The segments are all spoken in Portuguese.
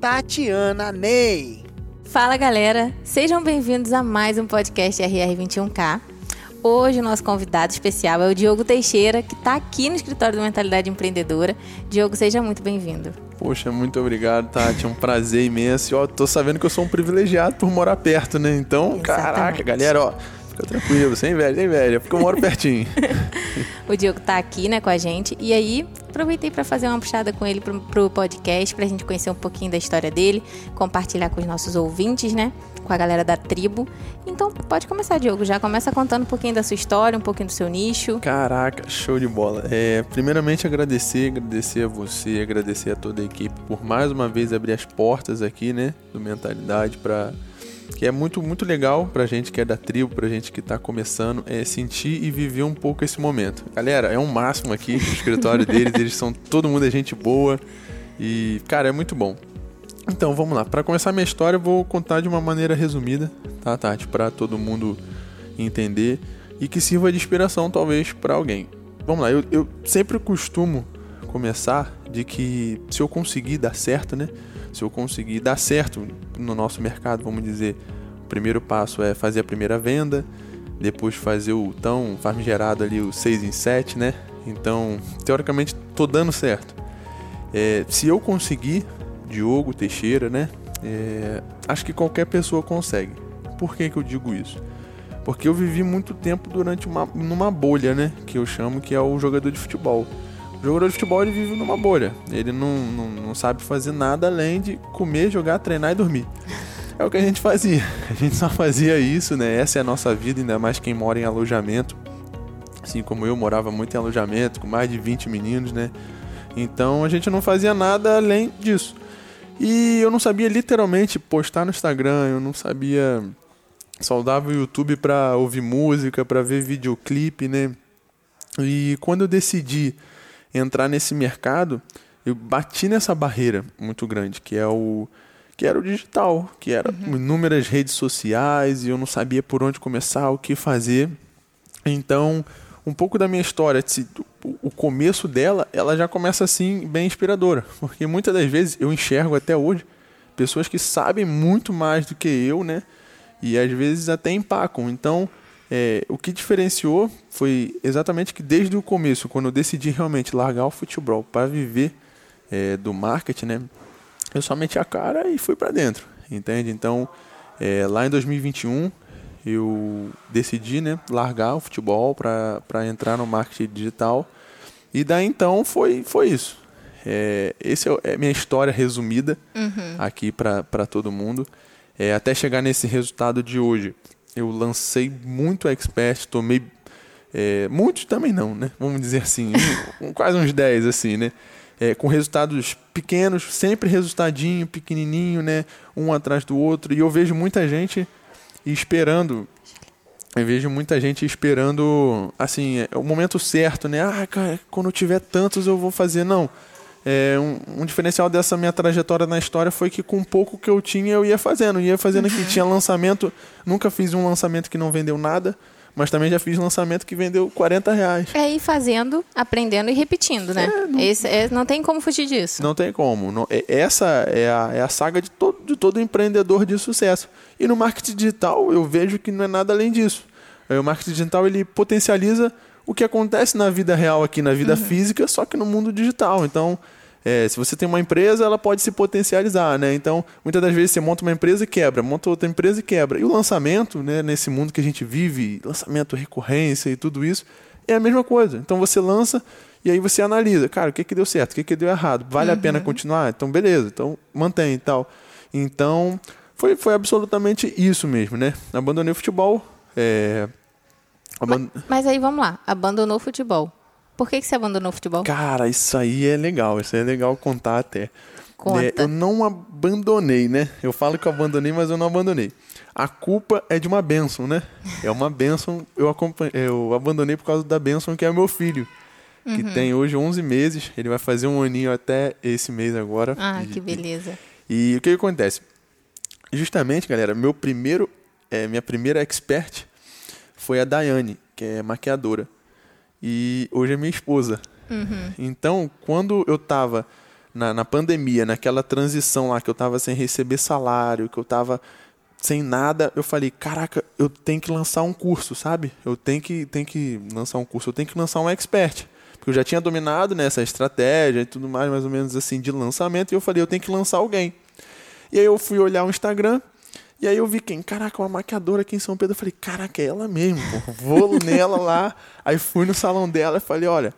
Tatiana Ney. Fala galera, sejam bem-vindos a mais um podcast RR21K. Hoje o nosso convidado especial é o Diogo Teixeira, que está aqui no escritório do Mentalidade Empreendedora. Diogo, seja muito bem-vindo. Poxa, muito obrigado, Tati. É um prazer imenso. E ó, tô sabendo que eu sou um privilegiado por morar perto, né? Então, Exatamente. caraca, galera, ó, Fica tranquilo, sem velho, sem velho, porque eu moro pertinho. o Diogo tá aqui, né, com a gente. E aí, aproveitei para fazer uma puxada com ele pro, pro podcast, pra gente conhecer um pouquinho da história dele, compartilhar com os nossos ouvintes, né? Com a galera da tribo. Então, pode começar, Diogo. Já começa contando um pouquinho da sua história, um pouquinho do seu nicho. Caraca, show de bola. É, primeiramente, agradecer, agradecer a você, agradecer a toda a equipe por mais uma vez abrir as portas aqui, né? Do Mentalidade para que é muito, muito legal pra gente que é da tribo, pra gente que tá começando, é sentir e viver um pouco esse momento. Galera, é um máximo aqui no escritório deles, eles são todo mundo é gente boa e, cara, é muito bom. Então, vamos lá. Para começar minha história, eu vou contar de uma maneira resumida, tá, Tati? Para todo mundo entender e que sirva de inspiração, talvez, para alguém. Vamos lá, eu, eu sempre costumo começar de que se eu conseguir dar certo, né? Se eu conseguir dar certo no nosso mercado, vamos dizer, o primeiro passo é fazer a primeira venda, depois fazer o tão famigerado ali o 6 em 7, né? Então, teoricamente, tô dando certo. É, se eu conseguir, Diogo Teixeira, né? É, acho que qualquer pessoa consegue. Por que, que eu digo isso? Porque eu vivi muito tempo durante uma numa bolha, né? Que eu chamo que é o jogador de futebol. O jogador de futebol ele vive numa bolha. Ele não, não, não sabe fazer nada além de comer, jogar, treinar e dormir. É o que a gente fazia. A gente só fazia isso, né? Essa é a nossa vida, ainda mais quem mora em alojamento. Assim como eu morava muito em alojamento, com mais de 20 meninos, né? Então a gente não fazia nada além disso. E eu não sabia literalmente postar no Instagram, eu não sabia saudava o YouTube para ouvir música, para ver videoclipe, né? E quando eu decidi entrar nesse mercado, eu bati nessa barreira muito grande, que é o que era o digital, que era uhum. inúmeras redes sociais e eu não sabia por onde começar, o que fazer. Então, um pouco da minha história, o começo dela, ela já começa assim bem inspiradora, porque muitas das vezes eu enxergo até hoje pessoas que sabem muito mais do que eu, né? E às vezes até empacam. Então, é, o que diferenciou foi exatamente que desde o começo, quando eu decidi realmente largar o futebol para viver é, do marketing, né, eu só meti a cara e fui para dentro, entende? Então, é, lá em 2021, eu decidi né, largar o futebol para entrar no marketing digital. E daí então foi, foi isso. É, essa é, é minha história resumida uhum. aqui para todo mundo. É, até chegar nesse resultado de hoje eu lancei muito expert, tomei é, muitos também não, né? Vamos dizer assim, um, quase uns 10 assim, né? É, com resultados pequenos, sempre resultadinho, pequenininho, né? Um atrás do outro. E eu vejo muita gente esperando. Eu vejo muita gente esperando, assim, é, o momento certo, né? Ah, cara, quando eu tiver tantos eu vou fazer. Não. É, um, um, diferencial dessa minha trajetória na história foi que com pouco que eu tinha eu ia fazendo, ia fazendo uhum. aqui. Tinha lançamento, nunca fiz um lançamento que não vendeu nada, mas também já fiz lançamento que vendeu 40 reais. É ir fazendo, aprendendo e repetindo, né? É, não, Esse, é, não tem como fugir disso. Não tem como. Não, é, essa é a, é a saga de todo, de todo empreendedor de sucesso. E no marketing digital eu vejo que não é nada além disso. É, o marketing digital ele potencializa o que acontece na vida real aqui, na vida uhum. física, só que no mundo digital. Então, é, se você tem uma empresa, ela pode se potencializar, né? Então, muitas das vezes você monta uma empresa e quebra, monta outra empresa e quebra. E o lançamento, né, nesse mundo que a gente vive, lançamento, recorrência e tudo isso, é a mesma coisa. Então você lança e aí você analisa, cara, o que, que deu certo, o que, que deu errado, vale uhum. a pena continuar? Então, beleza, então mantém e tal. Então, foi, foi absolutamente isso mesmo, né? Abandonei o futebol. É... Aband... Mas, mas aí vamos lá, abandonou o futebol. Por que, que você abandonou o futebol? Cara, isso aí é legal. Isso aí é legal contar até. Conta. É, eu não abandonei, né? Eu falo que eu abandonei, mas eu não abandonei. A culpa é de uma bênção, né? É uma bênção. Eu, acompanhei, eu abandonei por causa da bênção que é o meu filho. Que Uhum. tem hoje 11 meses. Ele vai fazer um aninho até esse mês agora. Ah, E- que beleza. e o que, que acontece? Justamente, galera, meu primeiro, é, minha primeira expert foi a Daiane, que é maquiadora. E hoje é minha esposa. Então, quando eu tava na, na pandemia, naquela transição lá, que eu tava sem receber salário, que eu tava sem nada, eu falei, caraca, eu tenho que lançar um curso, sabe? Eu tenho que, tenho que lançar um curso, eu tenho que lançar um expert. Porque eu já tinha dominado né, essa estratégia e tudo mais, mais ou menos assim, de lançamento, e eu falei, eu tenho que lançar alguém. E aí eu fui olhar o Instagram, e aí eu vi quem? Caraca, uma maquiadora aqui em São Pedro. Eu falei, caraca, é ela mesmo, pô. Vou nela lá. Aí fui no salão dela e falei, olha,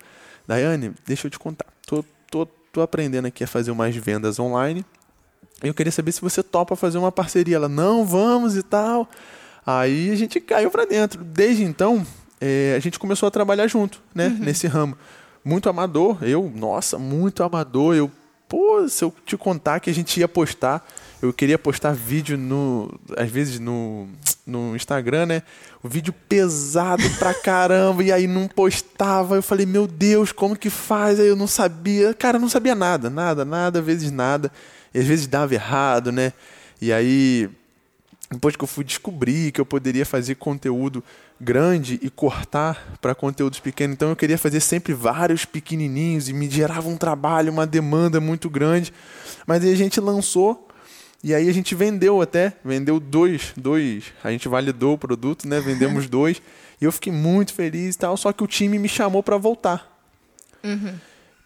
Daiane, deixa eu te contar. Tô, tô, tô aprendendo aqui a fazer umas vendas online. Eu queria saber se você topa fazer uma parceria. Ela, não, vamos e tal. Aí a gente caiu pra dentro. Desde então, eh, a gente começou a trabalhar junto, né? Nesse ramo. Muito amador. Eu, nossa, muito amador. Eu, pô, se eu te contar que a gente ia postar, eu queria postar vídeo no, às vezes no, no Instagram, né? O vídeo pesado pra caramba, e aí não postava. Eu falei, meu Deus, como que faz? Aí eu não sabia. Cara, eu não sabia nada, nada, nada, às vezes nada. E às vezes dava errado, né? E aí, depois que eu fui descobrir que eu poderia fazer conteúdo grande e cortar para conteúdos pequenos, então eu queria fazer sempre vários pequenininhos e me gerava um trabalho, uma demanda muito grande. Mas aí a gente lançou e aí a gente vendeu até, vendeu dois, dois, a gente validou o produto, né? Vendemos dois e eu fiquei muito feliz e tal. Só que o time me chamou para voltar.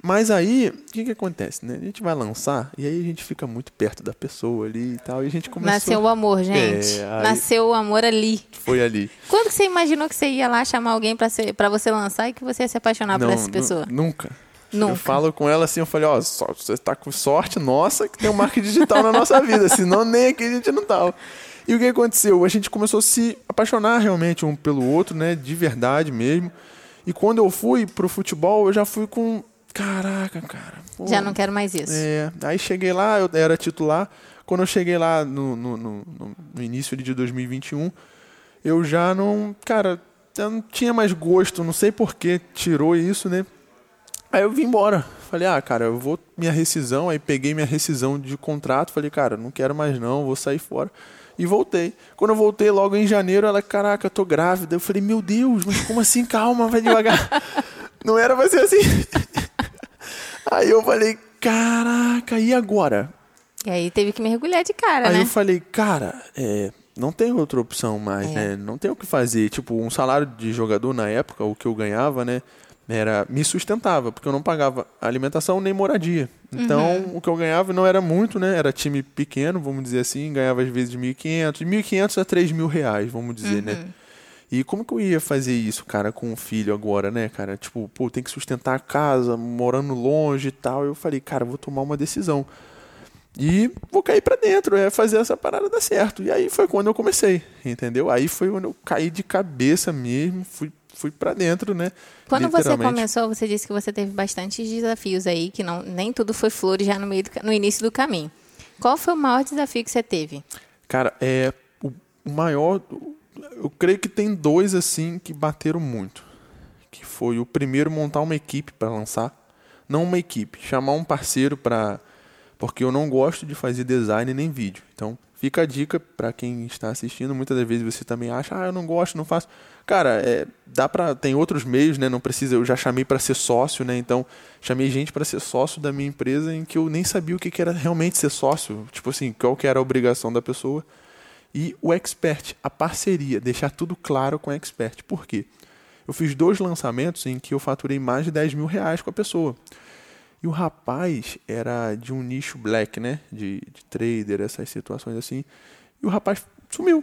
Mas aí, o que que acontece, né? A gente vai lançar e aí a gente fica muito perto da pessoa ali e tal. E a gente começou. Nasceu o amor, gente. É, aí- Nasceu o amor ali. Foi ali. Quando que você imaginou que você ia lá chamar alguém pra, ser, você lançar e que você ia se apaixonar por essa pessoa? Nunca. Nunca. Eu falo com ela assim, eu falei, ó, só, você tá com sorte nossa que tem um marketing digital na nossa vida, senão nem aqui a gente não tava. E o que aconteceu? A gente começou a se apaixonar realmente um pelo outro, né, de verdade mesmo. E quando eu fui pro futebol, eu já fui com, caraca, cara. pô, Já não quero mais isso. é, aí cheguei lá, eu era titular. Quando eu cheguei lá no, no, no, no- início de 2021, eu já não. Cara, eu não tinha mais gosto, não sei por que tirou isso, né? Aí eu vim embora. Falei, ah, cara, eu vou minha rescisão. Aí peguei minha rescisão de contrato. Falei, cara, não quero mais não, vou sair fora. E voltei. Quando eu voltei logo em janeiro, ela, caraca, eu tô grávida. Eu falei, meu Deus, mas como assim? Calma, vai devagar. não era pra ser assim. Aí eu falei, caraca, e agora? E aí teve que mergulhar de cara, Aí né? eu falei, cara, é, não tem outra opção mais, É. né? Não tem o que fazer. Tipo, um salário de jogador na época, o que eu ganhava, né? Era, me sustentava, porque eu não pagava alimentação nem moradia. Então, Uhum. o que eu ganhava não era muito, né? Era time pequeno, vamos dizer assim, ganhava às vezes 1.500. De 1.500 a 3 mil reais, vamos dizer, Uhum. né? E como que eu ia fazer isso, cara, com um filho agora, né, cara? Tipo, pô, tem que sustentar a casa, morando longe e tal. Eu falei, cara, vou tomar uma decisão. E vou cair pra dentro, é fazer essa parada dar certo. E aí foi quando eu comecei, entendeu? Aí foi quando eu caí de cabeça mesmo, fui, fui para dentro, né? Quando você começou, você disse que você teve bastantes desafios aí, que não, nem tudo foi flores já no, meio do no início do caminho. Qual foi o maior desafio que você teve? Cara, é o maior. Eu creio que tem dois assim que bateram muito. Que foi o primeiro montar uma equipe para lançar, não uma equipe, chamar um parceiro para porque eu não gosto de fazer design nem vídeo. Então, fica a dica para quem está assistindo. Muitas das vezes você também acha, ah, eu não gosto, não faço. Cara, é, dá para tem outros meios, né? Não precisa. Eu já chamei para ser sócio, né? Então, chamei gente para ser sócio da minha empresa em que eu nem sabia o que era realmente ser sócio. Tipo assim, qual que era a obrigação da pessoa. E o expert, a parceria, deixar tudo claro com o expert. Por quê? Eu fiz dois lançamentos em que eu faturei mais de 10 mil reais com a pessoa. E o rapaz era de um nicho black, né? De, de trader, essas situações assim. E o rapaz sumiu.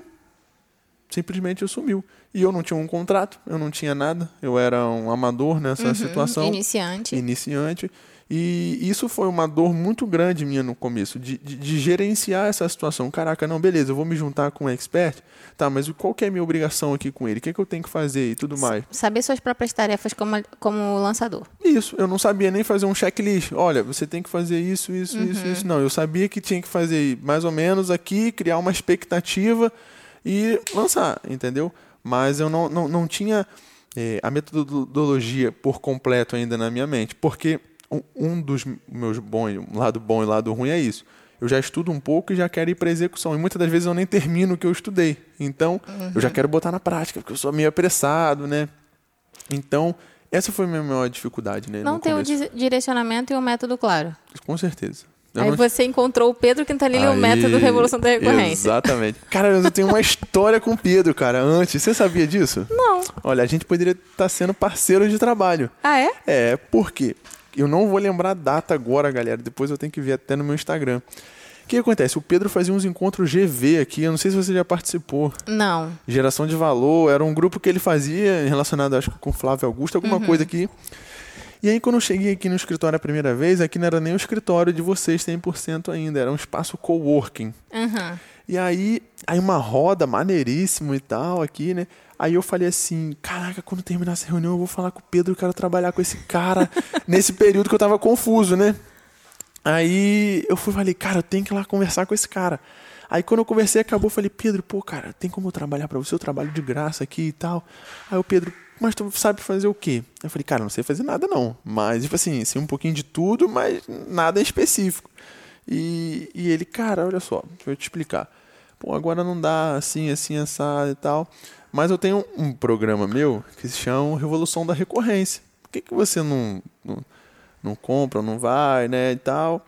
simplesmente sumiu. E eu não tinha um contrato, eu não tinha nada, eu era um amador nessa Uhum, situação. Iniciante. Iniciante. E isso foi uma dor muito grande minha no começo, de, de, de gerenciar essa situação. Caraca, não, beleza, eu vou me juntar com um expert, tá, mas qual que é a minha obrigação aqui com ele? O que, é que eu tenho que fazer e tudo mais? Saber suas próprias tarefas como, como lançador. Isso, eu não sabia nem fazer um checklist. Olha, você tem que fazer isso, isso, isso, isso. Não, eu sabia que tinha que fazer mais ou menos aqui, criar uma expectativa e lançar, entendeu? Mas eu não, não, não tinha eh, a metodologia por completo ainda na minha mente, porque um, dos meus bons, um lado bom e lado ruim é isso. Eu já estudo um pouco e já quero ir para execução. E muitas das vezes eu nem termino o que eu estudei. Então, eu já quero botar na prática, porque eu sou meio apressado, né? Então, essa foi a minha maior dificuldade, né? Não ter o direcionamento e o método claro. Com certeza. Eu Aí não- você encontrou o Pedro Quintanilha e o método Revolução da Recorrência. Exatamente. Cara, eu tenho uma história com o Pedro, cara, antes. Você sabia disso? Não. Olha, a gente poderia estar sendo parceiros de trabalho. Ah, é? É, por quê? Eu não vou lembrar a data agora, galera. Depois eu tenho que ver até no meu Instagram. O que acontece? O Pedro fazia uns encontros GV aqui. Eu não sei se você já participou. Não. Geração de Valor. Era um grupo que ele fazia relacionado, acho que com Flávio Augusto, alguma coisa aqui. E aí, quando eu cheguei aqui no escritório a primeira vez, aqui não era nem o escritório de vocês 100% ainda. Era um espaço coworking. Uhum. E aí, aí uma roda maneiríssimo e tal aqui, né? Aí eu falei assim, caraca, quando terminar essa reunião eu vou falar com o Pedro, eu quero trabalhar com esse cara nesse período que eu tava confuso, né? Aí eu fui falei, cara, eu tenho que ir lá conversar com esse cara. Aí quando eu conversei, acabou, eu falei, Pedro, pô, cara, tem como eu trabalhar pra você? Eu trabalho de graça aqui e tal. Aí o Pedro, mas tu sabe fazer o quê? Eu falei, cara, não sei fazer nada não. Mas, tipo assim, sei um pouquinho de tudo, mas nada em específico. E, e ele, cara, olha só, deixa eu te explicar. Pô, agora não dá assim, assim, assado e tal. Mas eu tenho um programa meu que se chama Revolução da Recorrência. Por que, que você não, não, não compra, não vai, né, e tal?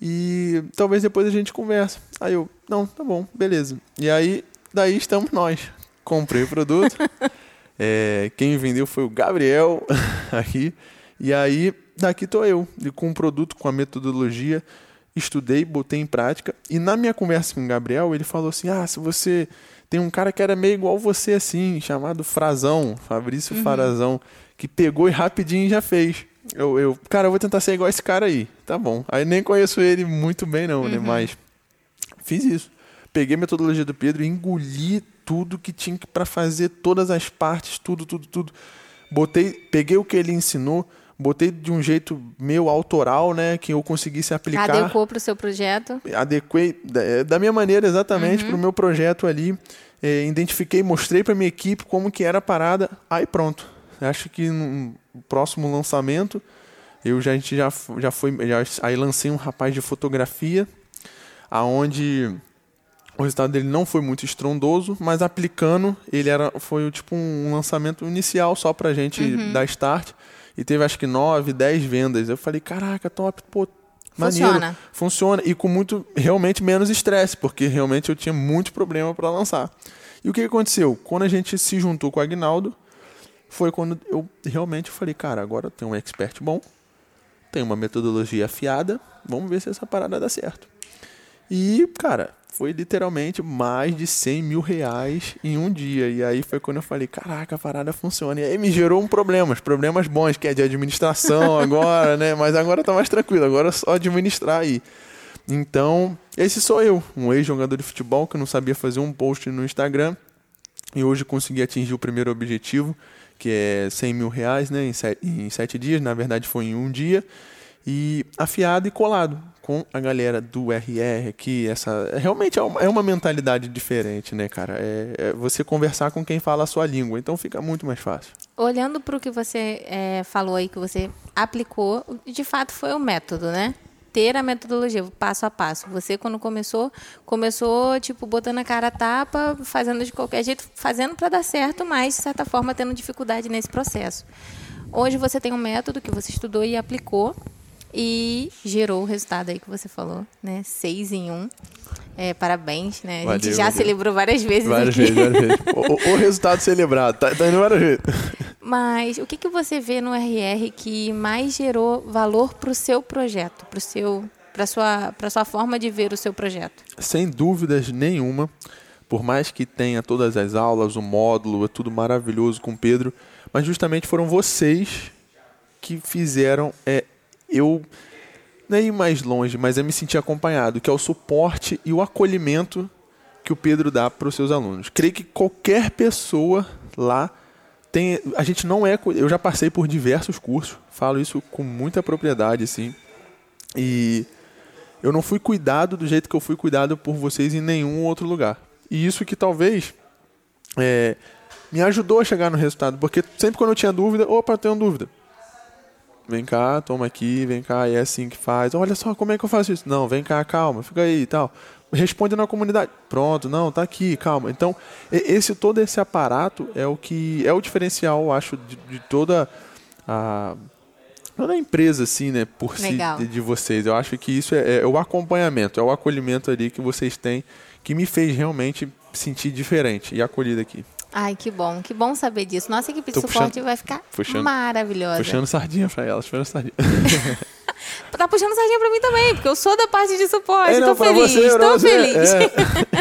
E talvez depois a gente conversa. Aí eu, não, tá bom, beleza. E aí, daí estamos nós. Comprei o produto. É, quem vendeu foi o Gabriel aqui. E aí, daqui tô eu, e com o produto, com a metodologia, estudei, botei em prática. E na minha conversa com o Gabriel, ele falou assim: Ah, se você. Tem um cara que era meio igual você, assim, chamado Frazão, Fabrício Farazão, que pegou e rapidinho já fez. Eu, eu, cara, eu vou tentar ser igual esse cara aí. Tá bom. Aí nem conheço ele muito bem, não, né? Mas fiz isso. Peguei a metodologia do Pedro e engoli tudo que tinha para fazer, todas as partes, tudo, tudo, tudo. Botei, peguei o que ele ensinou, botei de um jeito meu autoral, né, que eu conseguisse aplicar. Adequou para o seu projeto. Adequei da, da minha maneira exatamente para o meu projeto ali. Eh, identifiquei, mostrei para minha equipe como que era a parada. Aí pronto. Acho que no próximo lançamento eu já a gente já já foi já, aí lancei um rapaz de fotografia aonde o resultado dele não foi muito estrondoso, mas aplicando, ele era foi tipo um lançamento inicial só pra gente dar start e teve acho que 9, 10 vendas. Eu falei, caraca, top, pô, maneiro. Funciona. Funciona e com muito realmente menos estresse, porque realmente eu tinha muito problema para lançar. E o que aconteceu? Quando a gente se juntou com o Agnaldo, foi quando eu realmente falei, cara, agora eu tenho um expert bom, tem uma metodologia afiada, vamos ver se essa parada dá certo. E, cara, foi literalmente mais de 100 mil reais em um dia. E aí foi quando eu falei, caraca, a parada funciona. E aí me gerou um problema, os problemas bons, que é de administração agora, né? Mas agora tá mais tranquilo, agora é só administrar aí. Então, esse sou eu, um ex-jogador de futebol que não sabia fazer um post no Instagram. E hoje consegui atingir o primeiro objetivo, que é 100 mil reais né, em, sete, em sete dias. Na verdade, foi em um dia. E afiado e colado com a galera do RR aqui. Essa, realmente é uma, é uma mentalidade diferente, né, cara? É, é você conversar com quem fala a sua língua. Então fica muito mais fácil. Olhando para o que você é, falou aí, que você aplicou, de fato foi o método, né? Ter a metodologia, passo a passo. Você, quando começou, começou, tipo, botando a cara a tapa, fazendo de qualquer jeito, fazendo para dar certo, mas, de certa forma, tendo dificuldade nesse processo. Hoje você tem um método que você estudou e aplicou e gerou o resultado aí que você falou, né? Seis em um. É, parabéns, né? A gente Valeu, já valeu. celebrou várias vezes Várias aqui. vezes, várias vezes. O, o- o resultado celebrado, tá, tá indo várias vezes. Mas o que, que você vê no RR que mais gerou valor para o seu projeto, para seu, para sua, para sua forma de ver o seu projeto? Sem dúvidas nenhuma, Por mais que tenha todas as aulas, o módulo, é tudo maravilhoso com o Pedro, mas justamente foram vocês que fizeram é, eu nem mais longe, mas é me sentir acompanhado, que é o suporte e o acolhimento que o Pedro dá para os seus alunos. Creio que qualquer pessoa lá tem, a gente não é, eu já passei por diversos cursos, falo isso com muita propriedade assim. E eu não fui cuidado do jeito que eu fui cuidado por vocês em nenhum outro lugar. E isso que talvez é, me ajudou a chegar no resultado, porque sempre quando eu tinha dúvida, opa, eu tenho dúvida. Vem cá, toma aqui, vem cá, é assim que faz. Olha só, como é que eu faço isso? Não, vem cá, calma, fica aí e tal. Responde na comunidade. Pronto, não, tá aqui, calma. Então, esse todo esse aparato é o que é o diferencial, eu acho, de, de toda a toda a empresa, assim, né, por Legal. si de, de vocês. Eu acho que isso é, é, o acompanhamento, é o acolhimento ali que vocês têm que me fez realmente sentir diferente e acolhido aqui. Ai, que bom, que bom saber disso. Nossa equipe de Tô suporte puxando, vai ficar puxando, maravilhosa. Puxando sardinha pra elas, puxando sardinha. tá puxando sardinha pra mim também, porque eu sou da parte de suporte. É, não, tô feliz, você, tô feliz. É.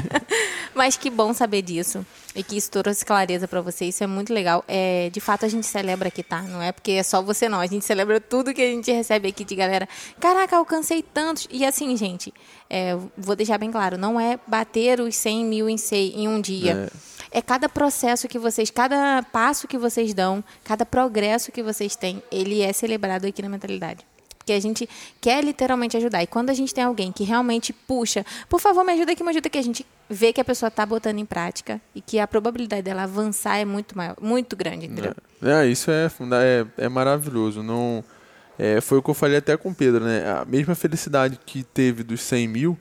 Mas que bom saber disso. E que isso trouxe clareza para você. Isso é muito legal. É, de fato, a gente celebra aqui, tá? Não é porque é só você, não. A gente celebra tudo que a gente recebe aqui de galera. Caraca, alcancei tantos. E assim, gente, é, vou deixar bem claro: não é bater os 100 mil em, em um dia. É é cada processo que vocês, cada passo que vocês dão, cada progresso que vocês têm, ele é celebrado aqui na mentalidade. Porque a gente quer literalmente ajudar. E quando a gente tem alguém que realmente puxa, por favor, me ajuda aqui, me ajuda aqui, a gente vê que a pessoa está botando em prática e que a probabilidade dela avançar é muito maior, muito grande, entendeu? É, é isso é, é, é maravilhoso. Não, é, foi o que eu falei até com o Pedro, né? A mesma felicidade que teve dos 100 mil,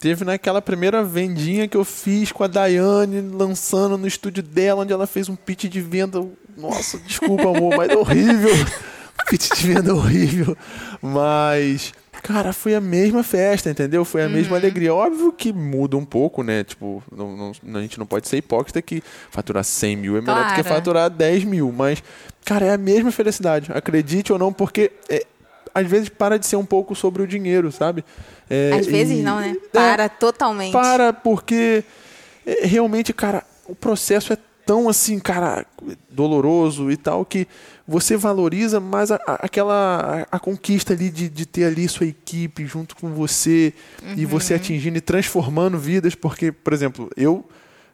Teve naquela primeira vendinha que eu fiz com a Daiane, lançando no estúdio dela, onde ela fez um pitch de venda. Nossa, desculpa, amor, mas é horrível. pitch de venda horrível. Mas, cara, foi a mesma festa, entendeu? Foi a uhum. mesma alegria. Óbvio que muda um pouco, né? Tipo, não, não, a gente não pode ser hipócrita que faturar 100 mil é melhor claro. do que faturar 10 mil. Mas, cara, é a mesma felicidade. Acredite ou não, porque é, às vezes para de ser um pouco sobre o dinheiro, sabe? É, às vezes e, não, né? É, para é, totalmente. Para, porque é, realmente, cara, o processo é tão assim, cara, doloroso e tal, que você valoriza mais a, a, aquela a, a, conquista ali de, de ter ali sua equipe junto com você uhum. e você atingindo e transformando vidas, porque, por exemplo, eu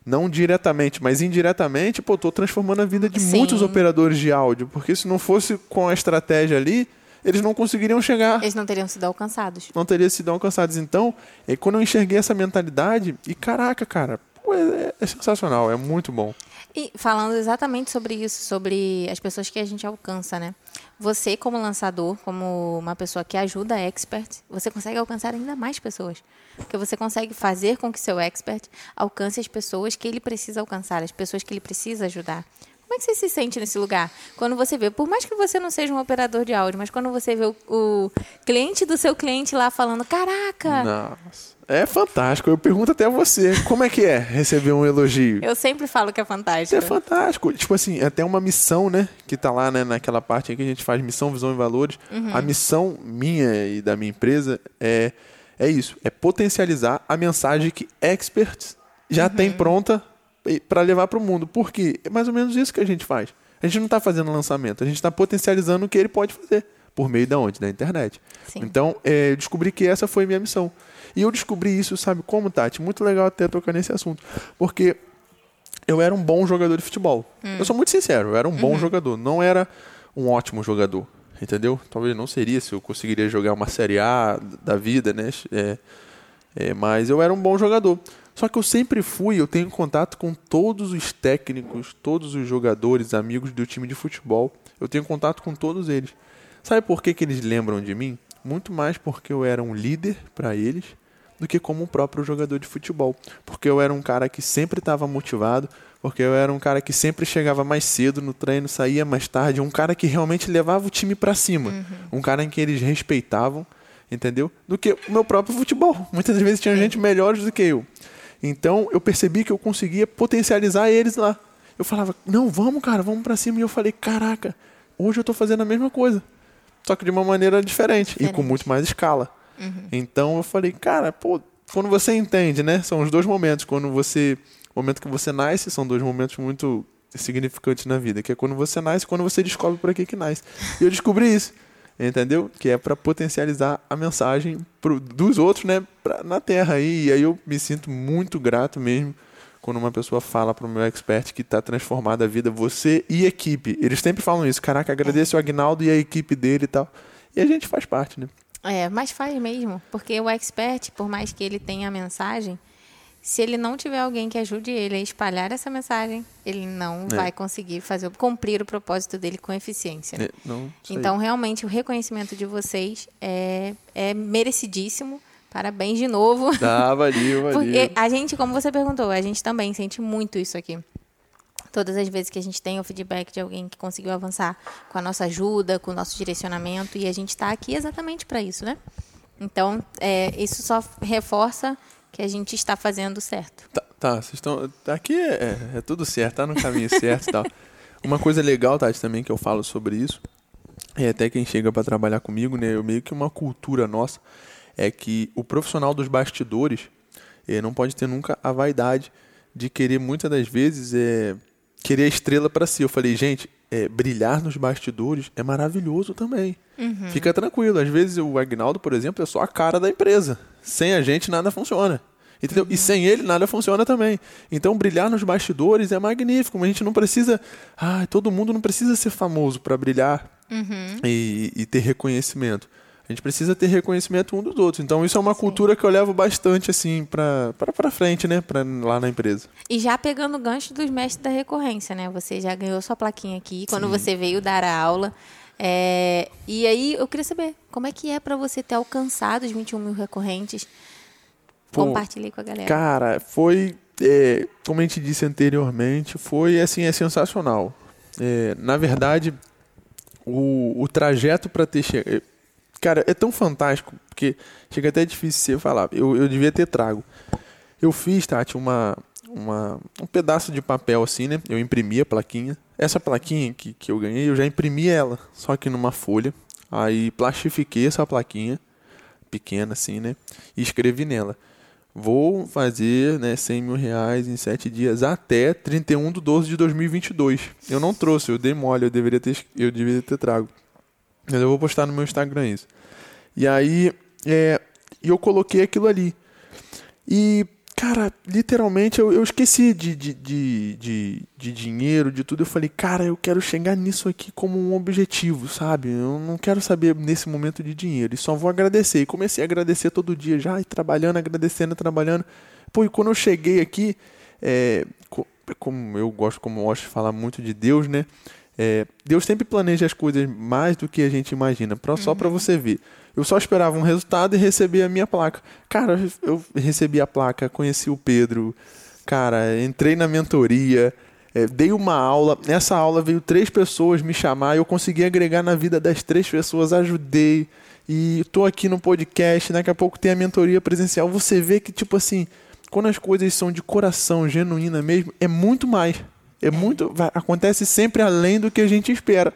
não diretamente, mas indiretamente, pô, tô transformando a vida de Sim. muitos operadores de áudio, porque se não fosse com a estratégia ali, eles não conseguiriam chegar. Eles não teriam sido alcançados. Não teriam sido alcançados. Então, é, quando eu enxerguei essa mentalidade, e caraca, cara, pô, é, é sensacional, é muito bom. E falando exatamente sobre isso, sobre as pessoas que a gente alcança, né? Você, como lançador, como uma pessoa que ajuda expert, você consegue alcançar ainda mais pessoas. Porque você consegue fazer com que seu expert alcance as pessoas que ele precisa alcançar, as pessoas que ele precisa ajudar. Como é que você se sente nesse lugar? Quando você vê, por mais que você não seja um operador de áudio, mas quando você vê o, o cliente do seu cliente lá falando, caraca! Nossa. É fantástico. Eu pergunto até a você, como é que é receber um elogio? Eu sempre falo que é fantástico. É fantástico. Tipo assim, é até uma missão, né? Que tá lá, né, naquela parte que a gente faz missão, visão e valores. Uhum. A missão minha e da minha empresa é, é isso. É potencializar a mensagem que experts já uhum. tem pronta para levar para o mundo. Por quê? É mais ou menos isso que a gente faz. A gente não está fazendo lançamento, a gente está potencializando o que ele pode fazer. Por meio da onde? Da internet. Sim. Então, é, eu descobri que essa foi a minha missão. E eu descobri isso, sabe como, Tati? Muito legal até tocar nesse assunto. Porque eu era um bom jogador de futebol. Hum. Eu sou muito sincero, eu era um uhum. bom jogador. Não era um ótimo jogador, entendeu? Talvez não seria se eu conseguiria jogar uma Série A da vida, né? É, é, mas eu era um bom jogador. Só que eu sempre fui, eu tenho contato com todos os técnicos, todos os jogadores, amigos do time de futebol. Eu tenho contato com todos eles. Sabe por que, que eles lembram de mim? Muito mais porque eu era um líder para eles do que como um próprio jogador de futebol. Porque eu era um cara que sempre estava motivado, porque eu era um cara que sempre chegava mais cedo no treino, saía mais tarde, um cara que realmente levava o time para cima, uhum. um cara em que eles respeitavam, entendeu? Do que o meu próprio futebol. Muitas vezes tinha gente melhores do que eu. Então eu percebi que eu conseguia potencializar eles lá. Eu falava, não, vamos, cara, vamos para cima. E eu falei, caraca, hoje eu estou fazendo a mesma coisa. Só que de uma maneira diferente, diferente. e com muito mais escala. Uhum. Então eu falei, cara, pô, quando você entende, né? São os dois momentos. Quando você. O momento que você nasce são dois momentos muito significantes na vida, que é quando você nasce e quando você descobre por que que nasce. E eu descobri isso, entendeu? Que é para potencializar a mensagem pro, dos outros, né, pra, na Terra. E, e aí eu me sinto muito grato mesmo quando uma pessoa fala para o meu expert que está transformada a vida, você e equipe. Eles sempre falam isso. Caraca, agradeço é. o Agnaldo e a equipe dele e tal. E a gente faz parte, né? É, mas faz mesmo. Porque o expert, por mais que ele tenha a mensagem, se ele não tiver alguém que ajude ele a espalhar essa mensagem, ele não é. vai conseguir fazer cumprir o propósito dele com eficiência. Né? É, então, realmente, o reconhecimento de vocês é, é merecidíssimo. Parabéns de novo. Tá, valeu, valeu. Porque a gente, como você perguntou, a gente também sente muito isso aqui. Todas as vezes que a gente tem o feedback de alguém que conseguiu avançar com a nossa ajuda, com o nosso direcionamento, e a gente está aqui exatamente para isso, né? Então, é, isso só reforça que a gente está fazendo certo. Tá, tá vocês estão. Aqui é, é, é, tudo certo, tá no caminho certo e tal. Uma coisa legal, Tati, também que eu falo sobre isso, é até quem chega para trabalhar comigo, né? Eu meio que uma cultura nossa é que o profissional dos bastidores é, não pode ter nunca a vaidade de querer muitas das vezes é, querer a estrela para si. Eu falei, gente, é, brilhar nos bastidores é maravilhoso também. Uhum. Fica tranquilo. Às vezes o Agnaldo, por exemplo, é só a cara da empresa. Sem a gente nada funciona. Entendeu? Uhum. E sem ele nada funciona também. Então brilhar nos bastidores é magnífico. Mas a gente não precisa. Ah, todo mundo não precisa ser famoso para brilhar uhum. e, e ter reconhecimento. A gente precisa ter reconhecimento um dos outros. Então isso é uma Sim. cultura que eu levo bastante assim para para frente, né, para lá na empresa. E já pegando o gancho dos mestres da recorrência, né? Você já ganhou sua plaquinha aqui quando Sim. você veio dar a aula. É, e aí eu queria saber como é que é para você ter alcançado os 21 mil recorrentes. Pô, Compartilhei com a galera. Cara, foi é, como a gente disse anteriormente, foi assim é sensacional. É, na verdade, o, o trajeto para ter chegado Cara, é tão fantástico, porque chega até difícil você falar. Eu, eu devia ter trago. Eu fiz, Tati, uma, uma, um pedaço de papel assim, né? Eu imprimi a plaquinha. Essa plaquinha que, que eu ganhei, eu já imprimi ela, só que numa folha. Aí plastifiquei essa plaquinha, pequena assim, né? E escrevi nela. Vou fazer né, 100 mil reais em 7 dias até 31 de 12 de 2022. Eu não trouxe, eu dei mole, eu deveria ter, eu deveria ter trago. Mas eu vou postar no meu Instagram isso. E aí, é, eu coloquei aquilo ali. E, cara, literalmente eu, eu esqueci de, de, de, de, de dinheiro, de tudo. Eu falei, cara, eu quero chegar nisso aqui como um objetivo, sabe? Eu não quero saber nesse momento de dinheiro. E só vou agradecer. E comecei a agradecer todo dia já, e trabalhando, agradecendo, trabalhando. Pô, e quando eu cheguei aqui, é, como eu gosto, como eu gosto de falar muito de Deus, né? É, Deus sempre planeja as coisas mais do que a gente imagina, pra, só para uhum. você ver. Eu só esperava um resultado e recebi a minha placa. Cara, eu recebi a placa, conheci o Pedro, cara, entrei na mentoria, é, dei uma aula. Nessa aula veio três pessoas me chamar e eu consegui agregar na vida das três pessoas, ajudei. E estou aqui no podcast, daqui a pouco tem a mentoria presencial. Você vê que, tipo assim, quando as coisas são de coração, genuína mesmo, é muito mais. É muito. Vai, acontece sempre além do que a gente espera.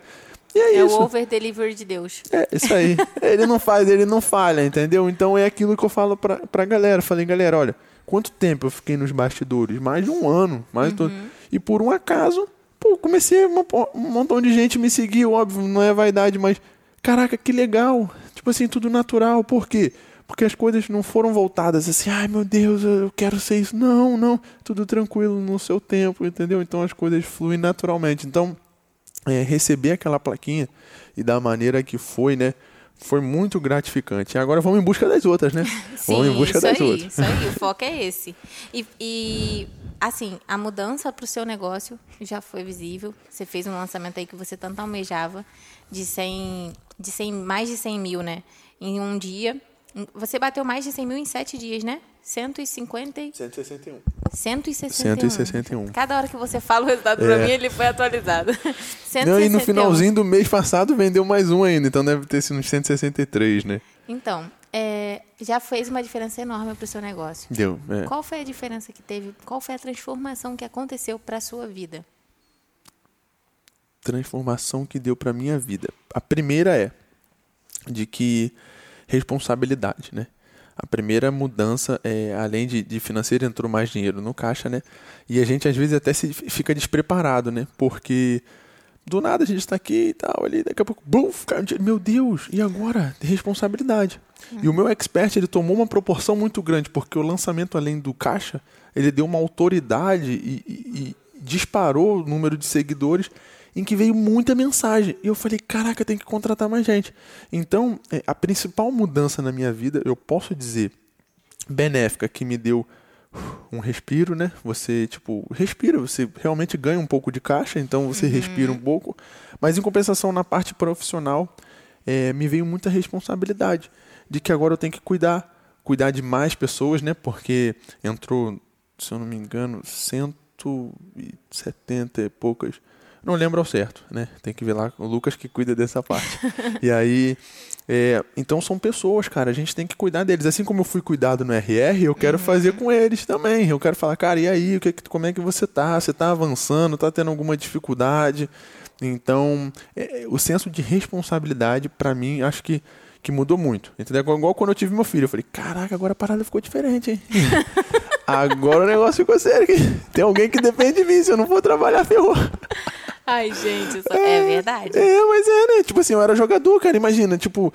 E é, é isso. o over delivery de Deus. É, isso aí. ele não faz, ele não falha, entendeu? Então é aquilo que eu falo pra, pra galera. Falei, galera, olha, quanto tempo eu fiquei nos bastidores? Mais de um ano. Mais uhum. E por um acaso, pô, comecei uma, um montão de gente me seguir, óbvio, não é vaidade, mas. Caraca, que legal. Tipo assim, tudo natural. Por quê? Porque as coisas não foram voltadas assim, ai meu Deus, eu quero ser isso. Não, não, tudo tranquilo no seu tempo, entendeu? Então as coisas fluem naturalmente. Então, é, receber aquela plaquinha e da maneira que foi, né? Foi muito gratificante. E agora vamos em busca das outras, né? Sim, vamos em busca das aí, outras. Isso aí, o foco é esse. E, e assim, a mudança para o seu negócio já foi visível. Você fez um lançamento aí que você tanto almejava, de 100, de 100 mais de 100 mil, né? Em um dia. Você bateu mais de 100 mil em 7 dias, né? 150 e... 161. 161. 161. Cada hora que você fala o resultado é. para mim, ele foi atualizado. 161. Não, e no finalzinho do mês passado vendeu mais um ainda, então deve ter sido uns 163, né? Então, é, já fez uma diferença enorme para o seu negócio. Deu. É. Qual foi a diferença que teve? Qual foi a transformação que aconteceu para a sua vida? Transformação que deu para minha vida. A primeira é de que responsabilidade, né? A primeira mudança, é, além de, de financeiro, entrou mais dinheiro no caixa, né? E a gente às vezes até se, fica despreparado, né? Porque do nada a gente está aqui e tal, ali, daqui a pouco, dinheiro. Meu Deus, e agora? Responsabilidade. Uhum. E o meu expert, ele tomou uma proporção muito grande, porque o lançamento além do caixa, ele deu uma autoridade e, e, e disparou o número de seguidores em que veio muita mensagem. E eu falei, caraca, tem que contratar mais gente. Então, é, a principal mudança na minha vida, eu posso dizer, benéfica, que me deu um respiro, né? Você, tipo, respira, você realmente ganha um pouco de caixa, então você uhum. respira um pouco. Mas em compensação, na parte profissional, é, me veio muita responsabilidade de que agora eu tenho que cuidar, cuidar de mais pessoas, né? Porque entrou, se eu não me engano, 170 e poucas não lembro ao certo, né? Tem que ver lá o Lucas que cuida dessa parte. e aí, é, então são pessoas, cara. A gente tem que cuidar deles. Assim como eu fui cuidado no RR, eu quero uhum. fazer com eles também. Eu quero falar, cara, e aí, o que, como é que você tá? Você tá avançando? Tá tendo alguma dificuldade? Então, é, o senso de responsabilidade, para mim, acho que que mudou muito. Entendeu? Igual quando eu tive meu filho. Eu falei, caraca, agora a parada ficou diferente, hein? agora o negócio ficou sério. Tem alguém que depende de mim. Se eu não for trabalhar, ferrou. Ai, gente, isso é, é verdade. É, mas é, né? Tipo assim, eu era jogador, cara. Imagina, tipo,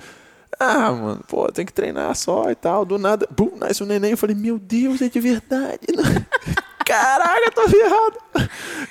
ah, mano, pô, tem que treinar só e tal. Do nada, bum, nasce um neném. Eu falei, meu Deus, é de verdade. Caraca, tô ferrado.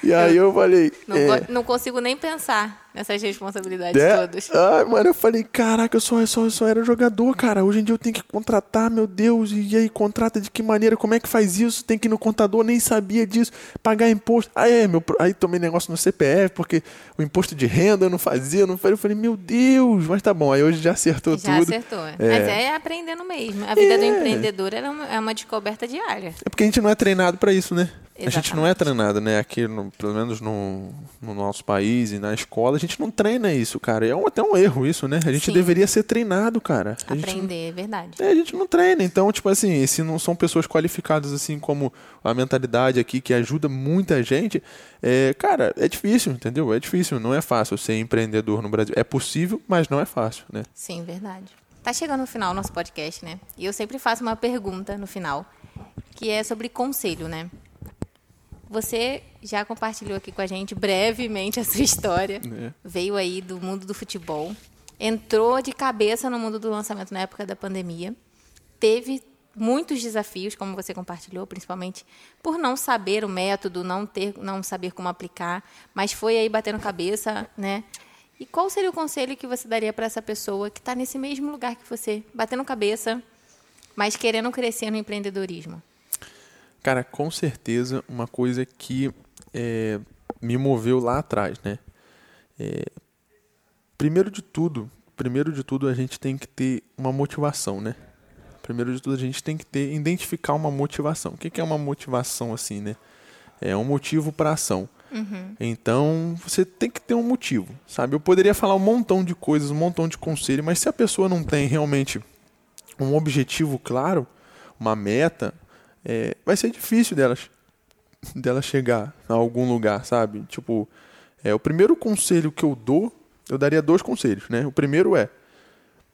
E aí eu, eu falei. Não, é, não consigo nem pensar nessas responsabilidades é? todas. Ai, mano, eu falei, caraca, eu só, eu, só, eu só era jogador, cara. Hoje em dia eu tenho que contratar, meu Deus. E aí, contrata de que maneira? Como é que faz isso? Tem que ir no contador, nem sabia disso. Pagar imposto. Aí, é, meu, aí tomei negócio no CPF, porque o imposto de renda eu não fazia. Não falei, eu falei, meu Deus, mas tá bom. Aí hoje já acertou já tudo. Já acertou. É. Mas é aprendendo mesmo. A vida é. do empreendedor é uma, é uma descoberta diária. É porque a gente não é treinado para isso, né? Exatamente. A gente não é treinado, né? Aqui, no, pelo menos no, no, nosso país e na escola, a gente não treina isso, cara. É um, até um erro isso, né? A gente Sim. deveria ser treinado, cara. A Aprender, gente, é verdade. É, a gente não treina. Então, tipo assim, se não são pessoas qualificadas assim como a mentalidade aqui, que ajuda muita gente, é, cara, é difícil, entendeu? É difícil, não é fácil ser empreendedor no Brasil. É possível, mas não é fácil, né? Sim, verdade. Tá chegando no final o nosso podcast, né? E eu sempre faço uma pergunta no final, que é sobre conselho, né? Você já compartilhou aqui com a gente brevemente a sua história. É. Veio aí do mundo do futebol, entrou de cabeça no mundo do lançamento na época da pandemia, teve muitos desafios, como você compartilhou, principalmente por não saber o método, não ter, não saber como aplicar, mas foi aí batendo cabeça, né? E qual seria o conselho que você daria para essa pessoa que está nesse mesmo lugar que você, batendo cabeça, mas querendo crescer no empreendedorismo? Cara, com certeza uma coisa que é, me moveu lá atrás, né? É, primeiro de tudo, primeiro de tudo a gente tem que ter uma motivação, né? Primeiro de tudo a gente tem que ter, identificar uma motivação. O que é uma motivação assim, né? É um motivo para ação. Uhum. Então você tem que ter um motivo, sabe? Eu poderia falar um montão de coisas, um montão de conselho, mas se a pessoa não tem realmente um objetivo claro, uma meta, é, vai ser difícil delas dela chegar a algum lugar, sabe? Tipo, é, o primeiro conselho que eu dou, eu daria dois conselhos, né? O primeiro é,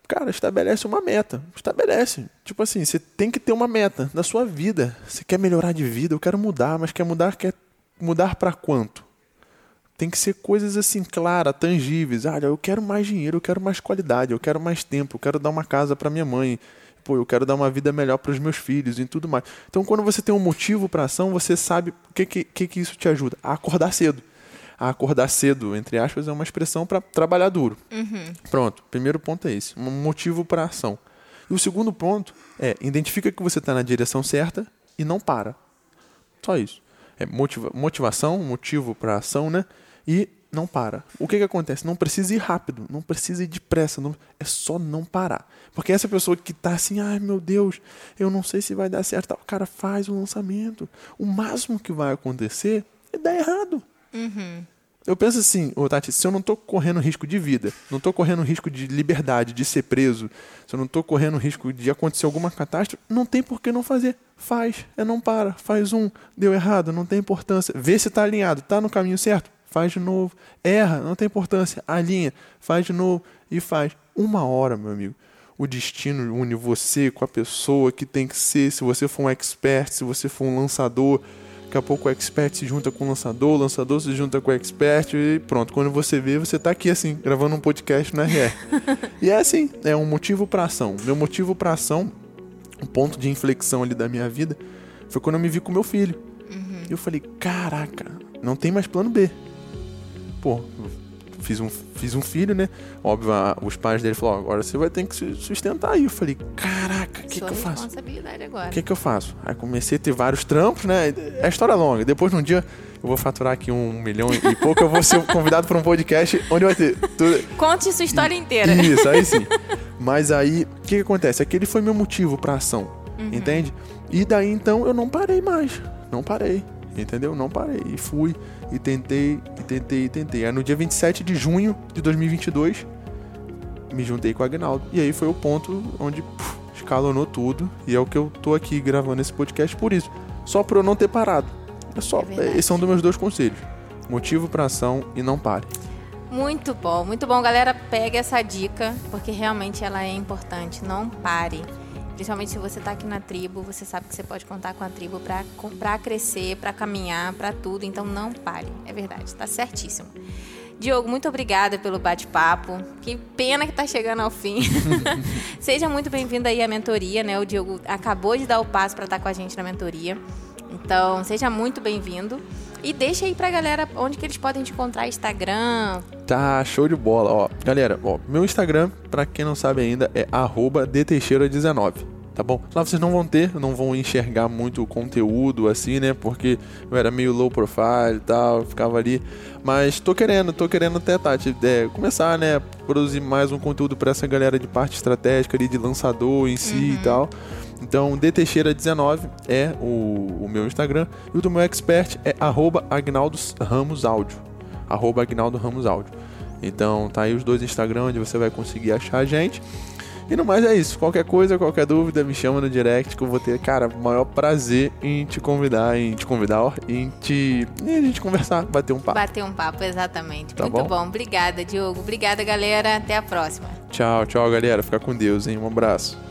cara, estabelece uma meta. Estabelece. Tipo assim, você tem que ter uma meta na sua vida. Você quer melhorar de vida, eu quero mudar, mas quer mudar, quer mudar para quanto? Tem que ser coisas assim claras, tangíveis. Olha, eu quero mais dinheiro, eu quero mais qualidade, eu quero mais tempo, eu quero dar uma casa para minha mãe, pô, eu quero dar uma vida melhor para os meus filhos e tudo mais. Então, quando você tem um motivo para ação, você sabe o que, que, que isso te ajuda? A acordar cedo. A acordar cedo, entre aspas, é uma expressão para trabalhar duro. Uhum. Pronto, primeiro ponto é esse, um motivo para ação. E o segundo ponto é identifica que você está na direção certa e não para. Só isso. É motiva motivação, motivo para ação, né? E não para. O que, que acontece? Não precisa ir rápido, não precisa ir depressa, não, é só não parar. Porque essa pessoa que está assim, ai meu Deus, eu não sei se vai dar certo, o cara faz o lançamento. O máximo que vai acontecer é dar errado. Uhum. Eu penso assim, ô Tati, se eu não estou correndo risco de vida, não estou correndo risco de liberdade, de ser preso, se eu não estou correndo risco de acontecer alguma catástrofe, não tem por que não fazer. Faz, é não para, faz um, deu errado, não tem importância. Vê se está alinhado, está no caminho certo, faz de novo. Erra, não tem importância, alinha, faz de novo e faz. Uma hora, meu amigo. o destino une você com a pessoa que tem que ser. Se você for um expert, se você for um lançador, daqui a pouco o expert se junta com o lançador, o lançador se junta com o expert e pronto. Quando você vê, você tá aqui assim, gravando um podcast na RR. e é assim, é um motivo para ação. Meu motivo para ação, um ponto de inflexão ali da minha vida, foi quando eu me vi com meu filho. Uhum. E eu falei, caraca, não tem mais plano B. Pô, fiz um, fiz um filho, né? Óbvio, a, os pais dele falaram, agora você vai ter que se sustentar aí. Eu falei, caraca, o que, que eu faço? O que, que eu faço? Aí comecei a ter vários trampos, né? É história longa. Depois, num dia, eu vou faturar aqui um milhão e pouco, eu vou ser convidado para um podcast onde vai ter... Tudo... Conte sua história inteira. Isso, aí sim. Mas aí, o que, que acontece? Aquele foi meu motivo para ação, uhum. entende? E daí, então, eu não parei mais. Não parei, entendeu? Não parei. E fui e tentei, e tentei, e tentei. Aí no dia 27 de junho de 2022, me juntei com o Agnaldo. E aí foi o ponto onde puf, escalonou tudo. E é o que eu tô aqui gravando esse podcast por isso. Só por eu não ter parado. É só. É esses são dos meus dois conselhos. Motivo para ação e não pare. Muito bom, muito bom, galera. Pega essa dica, porque realmente ela é importante. Não pare. Principalmente se você está aqui na tribo, você sabe que você pode contar com a tribo para crescer, para caminhar, para tudo. Então não pare. É verdade, está certíssimo. Diogo, muito obrigada pelo bate-papo. Que pena que está chegando ao fim. Seja muito bem-vindo aí à mentoria, né? O Diogo acabou de dar o passo para estar tá com a gente na mentoria. Então, seja muito bem-vindo. E deixa aí pra galera onde que eles podem te encontrar, Instagram. Tá, show de bola. Ó, galera, ó, meu Instagram, pra quem não sabe ainda, é dteixeira19 tá bom? Lá vocês não vão ter, não vão enxergar muito conteúdo assim, né? Porque eu era meio low profile e tal, ficava ali. Mas tô querendo, tô querendo até, Tati, é, começar, né? Produzir mais um conteúdo para essa galera de parte estratégica ali, de lançador em si uhum. e tal. Então, dteixeira19 é o, o, meu Instagram. E o do meu expert é arroba Agnaldo Ramos Áudio. Arroba Agnaldo Ramos Áudio. Então, tá aí os dois Instagram onde você vai conseguir achar a gente. E no mais é isso. Qualquer coisa, qualquer dúvida, me chama no direct que eu vou ter, cara, o maior prazer em te convidar, em te convidar, ó, em te. em a gente conversar, bater um papo. Bater um papo, exatamente. Tá Muito bom? bom. Obrigada, Diogo. Obrigada, galera. Até a próxima. Tchau, tchau, galera. Fica com Deus, hein? Um abraço.